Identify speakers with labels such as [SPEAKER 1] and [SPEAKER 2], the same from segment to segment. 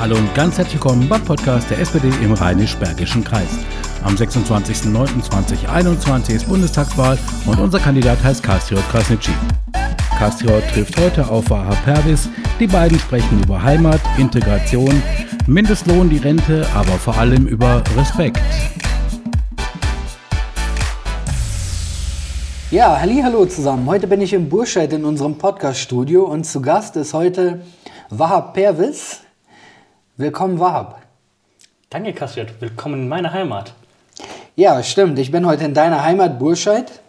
[SPEAKER 1] Hallo und ganz herzlich willkommen beim Podcast der SPD im Rheinisch-Bergischen Kreis. Am 26.09.2021 ist Bundestagswahl und unser Kandidat heißt Kastriot Krasnitschi. Kastriot trifft heute auf Vaha Pervis. Die beiden sprechen über Heimat, Integration, Mindestlohn, die Rente, aber vor allem über Respekt.
[SPEAKER 2] Ja, hallo zusammen. Heute bin ich im Burscheid in unserem Podcast-Studio und zu Gast ist heute Wahab Pervis. Willkommen, Wahab.
[SPEAKER 3] Danke, Kassiat. Willkommen in meiner Heimat.
[SPEAKER 2] Ja, stimmt. Ich bin heute in deiner Heimat Burscheid.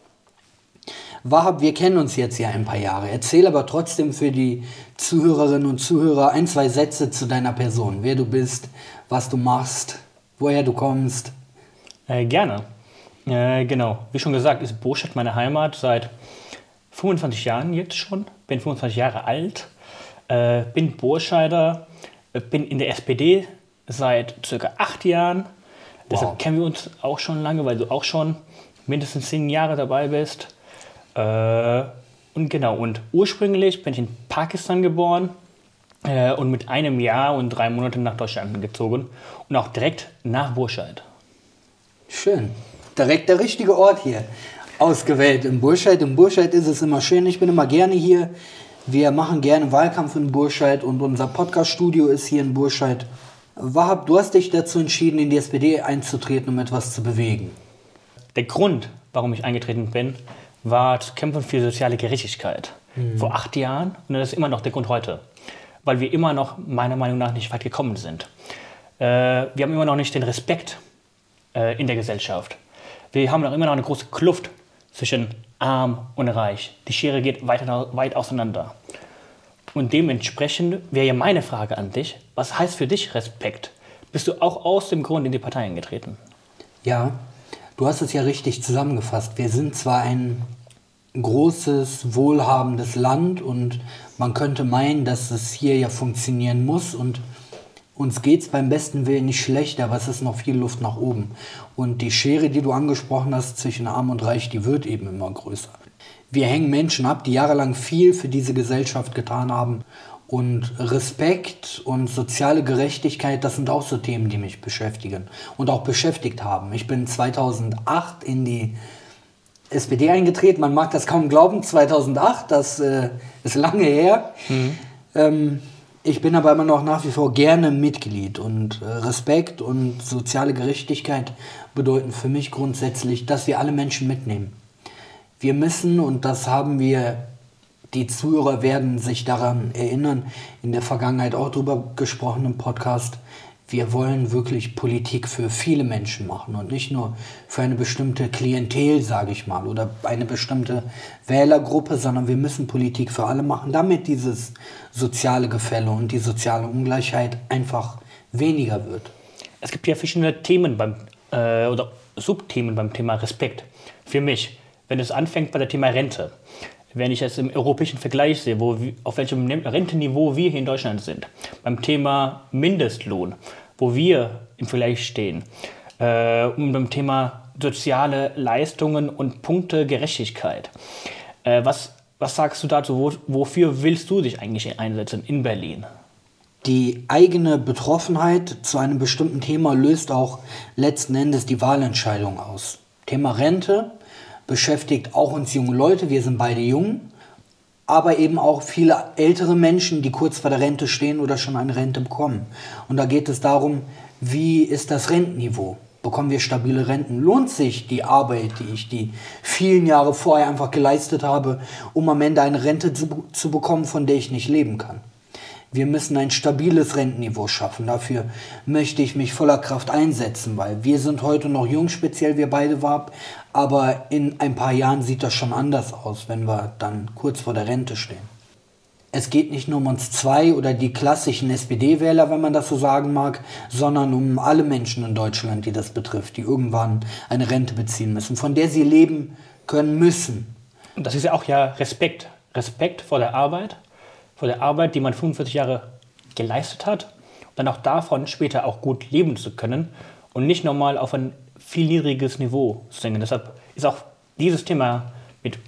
[SPEAKER 2] Wahab, wir kennen uns jetzt ja ein paar Jahre. Erzähl aber trotzdem für die Zuhörerinnen und Zuhörer ein, zwei Sätze zu deiner Person. Wer du bist, was du machst, woher du kommst.
[SPEAKER 3] Äh, gerne. Äh, genau. Wie schon gesagt, ist Burscheid meine Heimat seit 25 Jahren jetzt schon. Bin 25 Jahre alt. Äh, bin Burscheider. Bin in der SPD seit circa acht Jahren. Deshalb kennen wir uns auch schon lange, weil du auch schon mindestens zehn Jahre dabei bist. Äh, und genau, und ursprünglich bin ich in Pakistan geboren äh, und mit einem Jahr und drei Monaten nach Deutschland gezogen und auch direkt nach Burscheid.
[SPEAKER 2] Schön. Direkt der richtige Ort hier ausgewählt in Burscheid. In Burscheid ist es immer schön. Ich bin immer gerne hier. Wir machen gerne Wahlkampf in Burscheid und unser Podcast-Studio ist hier in Burscheid. Wahab, du hast dich dazu entschieden, in die SPD einzutreten, um etwas zu bewegen.
[SPEAKER 3] Der Grund, warum ich eingetreten bin, war zu kämpfen für soziale Gerechtigkeit. Mhm. Vor acht Jahren und das ist immer noch der Grund heute. Weil wir immer noch meiner Meinung nach nicht weit gekommen sind. Äh, wir haben immer noch nicht den Respekt äh, in der Gesellschaft. Wir haben noch immer noch eine große Kluft zwischen arm und reich. Die Schere geht weit, weit auseinander. Und dementsprechend wäre ja meine Frage an dich, was heißt für dich Respekt? Bist du auch aus dem Grund in die Partei eingetreten?
[SPEAKER 2] Ja, Du hast es ja richtig zusammengefasst. Wir sind zwar ein großes, wohlhabendes Land und man könnte meinen, dass es hier ja funktionieren muss und uns geht es beim besten Willen nicht schlecht, aber es ist noch viel Luft nach oben. Und die Schere, die du angesprochen hast zwischen Arm und Reich, die wird eben immer größer. Wir hängen Menschen ab, die jahrelang viel für diese Gesellschaft getan haben und Respekt und soziale Gerechtigkeit, das sind auch so Themen, die mich beschäftigen und auch beschäftigt haben. Ich bin 2008 in die SPD eingetreten. Man mag das kaum glauben, 2008, das äh, ist lange her. Mhm. Ähm, ich bin aber immer noch nach wie vor gerne Mitglied und äh, Respekt und soziale Gerechtigkeit bedeuten für mich grundsätzlich, dass wir alle Menschen mitnehmen. Wir müssen, und das haben wir die Zuhörer werden sich daran erinnern, in der Vergangenheit auch darüber gesprochen im Podcast. Wir wollen wirklich Politik für viele Menschen machen und nicht nur für eine bestimmte Klientel, sage ich mal, oder eine bestimmte Wählergruppe, sondern wir müssen Politik für alle machen, damit dieses soziale Gefälle und die soziale Ungleichheit einfach weniger wird.
[SPEAKER 3] Es gibt ja verschiedene Themen beim, äh, oder Subthemen beim Thema Respekt. Für mich, wenn es anfängt bei dem Thema Rente wenn ich es im europäischen Vergleich sehe, wo, auf welchem Rentenniveau wir hier in Deutschland sind, beim Thema Mindestlohn, wo wir im Vergleich stehen, äh, und beim Thema soziale Leistungen und Punkte Gerechtigkeit. Äh, was, was sagst du dazu? Wo, wofür willst du dich eigentlich einsetzen in Berlin?
[SPEAKER 2] Die eigene Betroffenheit zu einem bestimmten Thema löst auch letzten Endes die Wahlentscheidung aus. Thema Rente beschäftigt auch uns junge Leute, wir sind beide jung, aber eben auch viele ältere Menschen, die kurz vor der Rente stehen oder schon eine Rente bekommen. Und da geht es darum, wie ist das Rentenniveau? Bekommen wir stabile Renten? Lohnt sich die Arbeit, die ich die vielen Jahre vorher einfach geleistet habe, um am Ende eine Rente zu, zu bekommen, von der ich nicht leben kann? Wir müssen ein stabiles Rentenniveau schaffen. Dafür möchte ich mich voller Kraft einsetzen, weil wir sind heute noch jung, speziell wir beide WAP, aber in ein paar Jahren sieht das schon anders aus, wenn wir dann kurz vor der Rente stehen. Es geht nicht nur um uns zwei oder die klassischen SPD-Wähler, wenn man das so sagen mag, sondern um alle Menschen in Deutschland, die das betrifft, die irgendwann eine Rente beziehen müssen, von der sie leben können müssen.
[SPEAKER 3] Und das ist ja auch ja Respekt. Respekt vor der Arbeit, vor der Arbeit, die man 45 Jahre geleistet hat, dann auch davon später auch gut leben zu können und nicht nochmal auf ein viel niedriges Niveau zu senken. Deshalb ist auch dieses Thema mit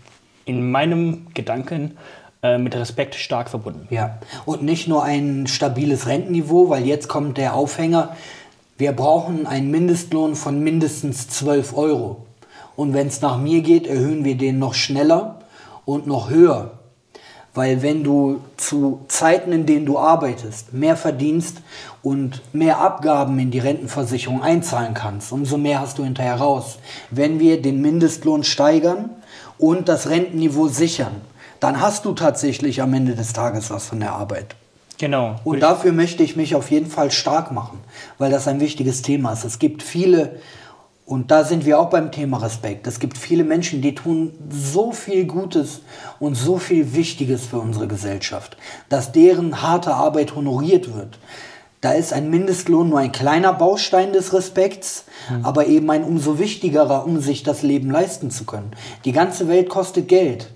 [SPEAKER 3] in meinem Gedanken äh, mit Respekt stark verbunden.
[SPEAKER 2] Ja, und nicht nur ein stabiles Rentenniveau, weil jetzt kommt der Aufhänger. Wir brauchen einen Mindestlohn von mindestens 12 Euro. Und wenn es nach mir geht, erhöhen wir den noch schneller und noch höher. Weil wenn du zu Zeiten, in denen du arbeitest, mehr verdienst und mehr Abgaben in die Rentenversicherung einzahlen kannst, umso mehr hast du hinterher raus. Wenn wir den Mindestlohn steigern und das Rentenniveau sichern, dann hast du tatsächlich am Ende des Tages was von der Arbeit.
[SPEAKER 3] Genau.
[SPEAKER 2] Und dafür möchte ich mich auf jeden Fall stark machen, weil das ein wichtiges Thema ist. Es gibt viele und da sind wir auch beim Thema Respekt. Es gibt viele Menschen, die tun so viel Gutes und so viel Wichtiges für unsere Gesellschaft, dass deren harte Arbeit honoriert wird. Da ist ein Mindestlohn nur ein kleiner Baustein des Respekts, mhm. aber eben ein umso wichtigerer, um sich das Leben leisten zu können. Die ganze Welt kostet Geld.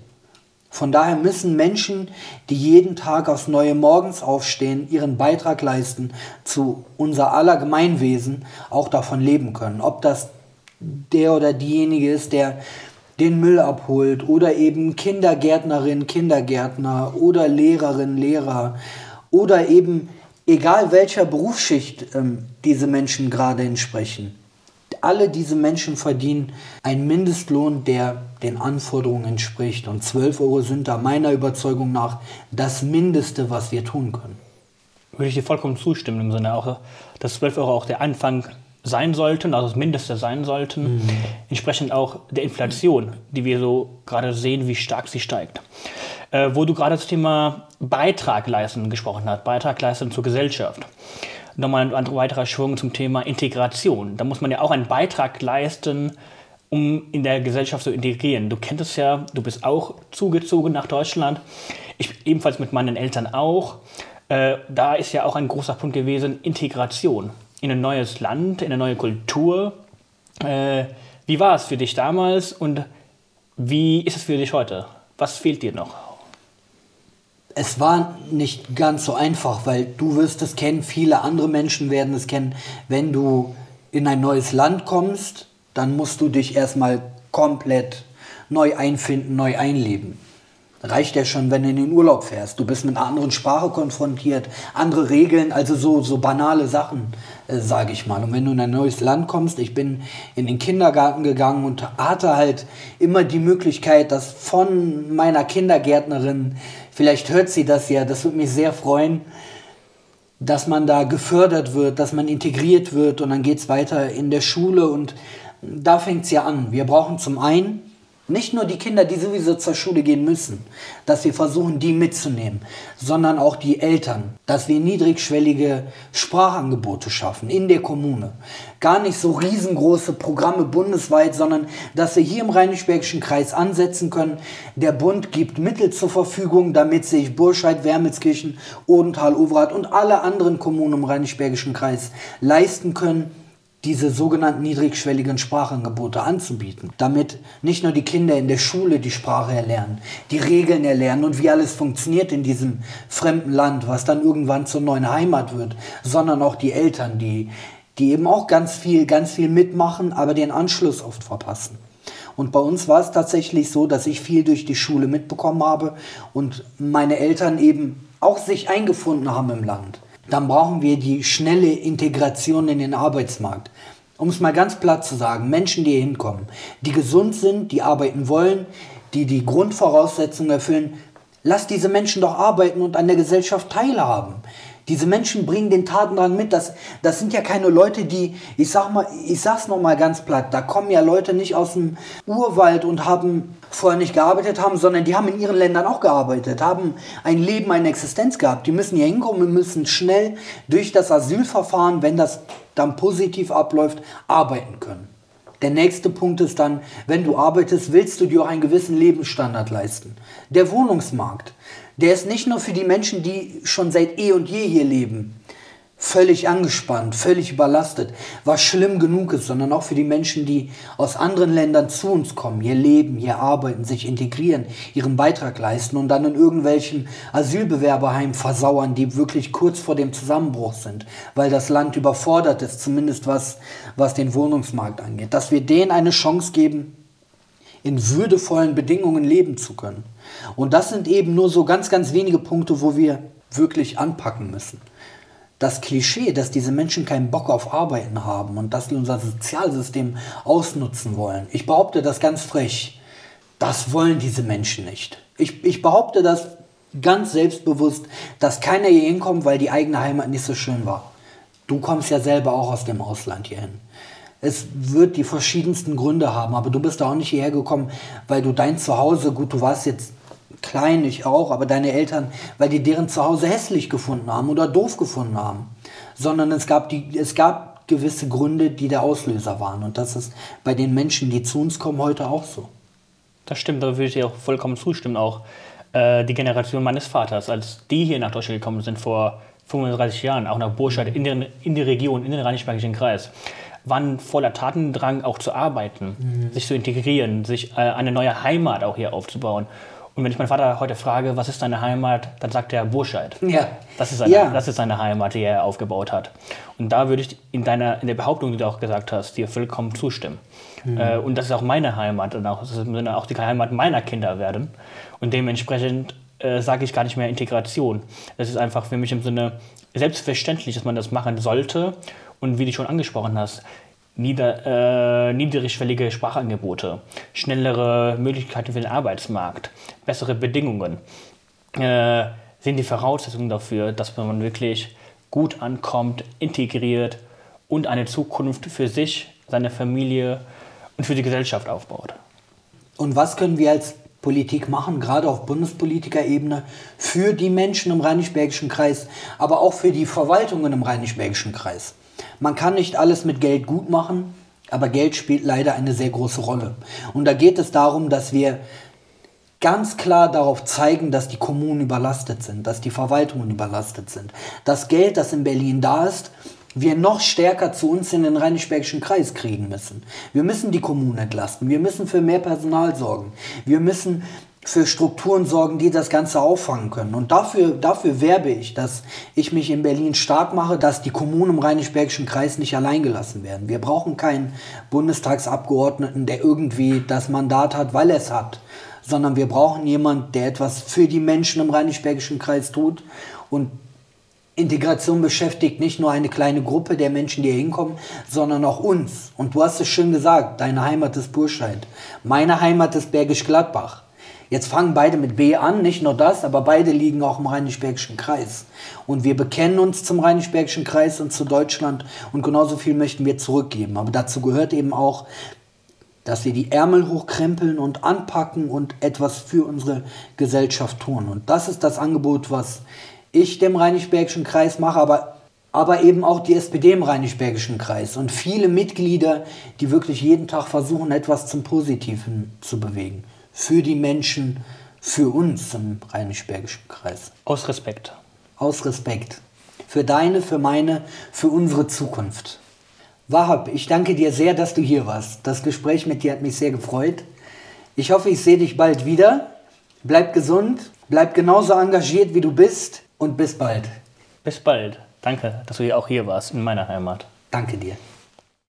[SPEAKER 2] Von daher müssen Menschen, die jeden Tag aufs neue Morgens aufstehen, ihren Beitrag leisten zu unser aller Gemeinwesen, auch davon leben können. Ob das der oder diejenige ist, der den Müll abholt oder eben Kindergärtnerin, Kindergärtner oder Lehrerin, Lehrer oder eben egal welcher Berufsschicht ähm, diese Menschen gerade entsprechen. Alle diese Menschen verdienen einen Mindestlohn, der den Anforderungen entspricht. Und 12 Euro sind da meiner Überzeugung nach das Mindeste, was wir tun können.
[SPEAKER 3] Würde ich dir vollkommen zustimmen, im Sinne auch, dass 12 Euro auch der Anfang sein sollten, also das Mindeste sein sollten, mhm. entsprechend auch der Inflation, die wir so gerade sehen, wie stark sie steigt. Äh, wo du gerade das Thema Beitrag leisten gesprochen hast, Beitrag leisten zur Gesellschaft. Nochmal ein weiterer Schwung zum Thema Integration. Da muss man ja auch einen Beitrag leisten, um in der Gesellschaft zu integrieren. Du kennst es ja, du bist auch zugezogen nach Deutschland. Ich ebenfalls mit meinen Eltern auch. Äh, da ist ja auch ein großer Punkt gewesen, Integration in ein neues Land, in eine neue Kultur. Äh, wie war es für dich damals und wie ist es für dich heute? Was fehlt dir noch?
[SPEAKER 2] Es war nicht ganz so einfach, weil du wirst es kennen, viele andere Menschen werden es kennen. Wenn du in ein neues Land kommst, dann musst du dich erstmal komplett neu einfinden, neu einleben. Reicht ja schon, wenn du in den Urlaub fährst. Du bist mit einer anderen Sprache konfrontiert, andere Regeln, also so, so banale Sachen, äh, sage ich mal. Und wenn du in ein neues Land kommst, ich bin in den Kindergarten gegangen und hatte halt immer die Möglichkeit, dass von meiner Kindergärtnerin, vielleicht hört sie das ja, das würde mich sehr freuen, dass man da gefördert wird, dass man integriert wird und dann geht es weiter in der Schule und da fängt es ja an. Wir brauchen zum einen nicht nur die Kinder, die sowieso zur Schule gehen müssen, dass wir versuchen, die mitzunehmen, sondern auch die Eltern, dass wir niedrigschwellige Sprachangebote schaffen in der Kommune. Gar nicht so riesengroße Programme bundesweit, sondern dass wir hier im Rheinisch-Bergischen Kreis ansetzen können. Der Bund gibt Mittel zur Verfügung, damit sich Burscheid, Wermelskirchen, Odenthal, Overath und alle anderen Kommunen im Rheinisch-Bergischen Kreis leisten können, diese sogenannten niedrigschwelligen Sprachangebote anzubieten, damit nicht nur die Kinder in der Schule die Sprache erlernen, die Regeln erlernen und wie alles funktioniert in diesem fremden Land, was dann irgendwann zur neuen Heimat wird, sondern auch die Eltern, die, die eben auch ganz viel, ganz viel mitmachen, aber den Anschluss oft verpassen. Und bei uns war es tatsächlich so, dass ich viel durch die Schule mitbekommen habe und meine Eltern eben auch sich eingefunden haben im Land dann brauchen wir die schnelle Integration in den Arbeitsmarkt. Um es mal ganz platt zu sagen, Menschen, die hier hinkommen, die gesund sind, die arbeiten wollen, die die Grundvoraussetzungen erfüllen, lass diese Menschen doch arbeiten und an der Gesellschaft teilhaben. Diese Menschen bringen den Tatendrang mit. Das, das sind ja keine Leute, die, ich sag mal, ich sag's noch mal ganz platt, da kommen ja Leute nicht aus dem Urwald und haben vorher nicht gearbeitet haben, sondern die haben in ihren Ländern auch gearbeitet, haben ein Leben, eine Existenz gehabt. Die müssen hier hinkommen und müssen schnell durch das Asylverfahren, wenn das dann positiv abläuft, arbeiten können. Der nächste Punkt ist dann, wenn du arbeitest, willst du dir auch einen gewissen Lebensstandard leisten. Der Wohnungsmarkt der ist nicht nur für die Menschen, die schon seit eh und je hier leben, völlig angespannt, völlig überlastet, was schlimm genug ist, sondern auch für die Menschen, die aus anderen Ländern zu uns kommen, hier leben, hier arbeiten, sich integrieren, ihren Beitrag leisten und dann in irgendwelchen Asylbewerberheimen versauern, die wirklich kurz vor dem Zusammenbruch sind, weil das Land überfordert ist, zumindest was, was den Wohnungsmarkt angeht. Dass wir denen eine Chance geben, in würdevollen Bedingungen leben zu können. Und das sind eben nur so ganz, ganz wenige Punkte, wo wir wirklich anpacken müssen. Das Klischee, dass diese Menschen keinen Bock auf Arbeiten haben und dass sie unser Sozialsystem ausnutzen wollen. Ich behaupte das ganz frech. Das wollen diese Menschen nicht. Ich, ich behaupte das ganz selbstbewusst, dass keiner hier hinkommt, weil die eigene Heimat nicht so schön war. Du kommst ja selber auch aus dem Ausland hierhin. Es wird die verschiedensten Gründe haben, aber du bist da auch nicht hierher gekommen, weil du dein Zuhause, gut, du warst jetzt klein, ich auch, aber deine Eltern, weil die deren Zuhause hässlich gefunden haben oder doof gefunden haben, sondern es gab, die, es gab gewisse Gründe, die der Auslöser waren. Und das ist bei den Menschen, die zu uns kommen, heute auch so.
[SPEAKER 3] Das stimmt, da würde ich dir auch vollkommen zustimmen. Auch äh, die Generation meines Vaters, als die hier nach Deutschland gekommen sind vor 35 Jahren, auch nach Burscheid, in, den, in die Region, in den Rheinisch-Bergischen Kreis, waren voller Tatendrang auch zu arbeiten, mhm. sich zu integrieren, sich äh, eine neue Heimat auch hier aufzubauen. Und wenn ich meinen Vater heute frage, was ist deine Heimat, dann sagt er Burscheid. Ja. Das ist seine, ja. das ist seine Heimat, die er aufgebaut hat. Und da würde ich in, deiner, in der Behauptung, die du auch gesagt hast, dir vollkommen zustimmen. Mhm. Äh, und das ist auch meine Heimat und auch, das ist auch die Heimat meiner Kinder werden. Und dementsprechend äh, sage ich gar nicht mehr Integration. Das ist einfach für mich im Sinne selbstverständlich, dass man das machen sollte. Und wie du schon angesprochen hast, nieder, äh, niedrigschwellige Sprachangebote, schnellere Möglichkeiten für den Arbeitsmarkt, bessere Bedingungen äh, sind die Voraussetzungen dafür, dass man wirklich gut ankommt, integriert und eine Zukunft für sich, seine Familie und für die Gesellschaft aufbaut.
[SPEAKER 2] Und was können wir als Politik machen, gerade auf Bundespolitikerebene, für die Menschen im Rheinisch-Bergischen Kreis, aber auch für die Verwaltungen im Rheinisch-Bergischen Kreis. Man kann nicht alles mit Geld gut machen, aber Geld spielt leider eine sehr große Rolle. Und da geht es darum, dass wir ganz klar darauf zeigen, dass die Kommunen überlastet sind, dass die Verwaltungen überlastet sind. Das Geld, das in Berlin da ist, wir noch stärker zu uns in den Rheinisch-Bergischen Kreis kriegen müssen. Wir müssen die Kommunen entlasten. Wir müssen für mehr Personal sorgen. Wir müssen für Strukturen sorgen, die das Ganze auffangen können. Und dafür, dafür werbe ich, dass ich mich in Berlin stark mache, dass die Kommunen im Rheinisch-Bergischen Kreis nicht allein gelassen werden. Wir brauchen keinen Bundestagsabgeordneten, der irgendwie das Mandat hat, weil er es hat, sondern wir brauchen jemanden, der etwas für die Menschen im Rheinisch-Bergischen Kreis tut. Und Integration beschäftigt nicht nur eine kleine Gruppe der Menschen, die hier hinkommen, sondern auch uns. Und du hast es schön gesagt, deine Heimat ist Burscheid. Meine Heimat ist Bergisch Gladbach. Jetzt fangen beide mit B an, nicht nur das, aber beide liegen auch im Rheinisch-Bergischen Kreis. Und wir bekennen uns zum Rheinisch-Bergischen Kreis und zu Deutschland und genauso viel möchten wir zurückgeben. Aber dazu gehört eben auch, dass wir die Ärmel hochkrempeln und anpacken und etwas für unsere Gesellschaft tun. Und das ist das Angebot, was ich dem Rheinisch-Bergischen Kreis mache, aber, aber eben auch die SPD im Rheinisch-Bergischen Kreis und viele Mitglieder, die wirklich jeden Tag versuchen, etwas zum Positiven zu bewegen. Für die Menschen, für uns im Rheinisch-Bergischen Kreis.
[SPEAKER 3] Aus Respekt.
[SPEAKER 2] Aus Respekt. Für deine, für meine, für unsere Zukunft. Wahab, ich danke dir sehr, dass du hier warst. Das Gespräch mit dir hat mich sehr gefreut. Ich hoffe, ich sehe dich bald wieder. Bleib gesund, bleib genauso engagiert, wie du bist und bis bald.
[SPEAKER 3] Bis bald. Danke, dass du auch hier warst in meiner Heimat.
[SPEAKER 2] Danke dir.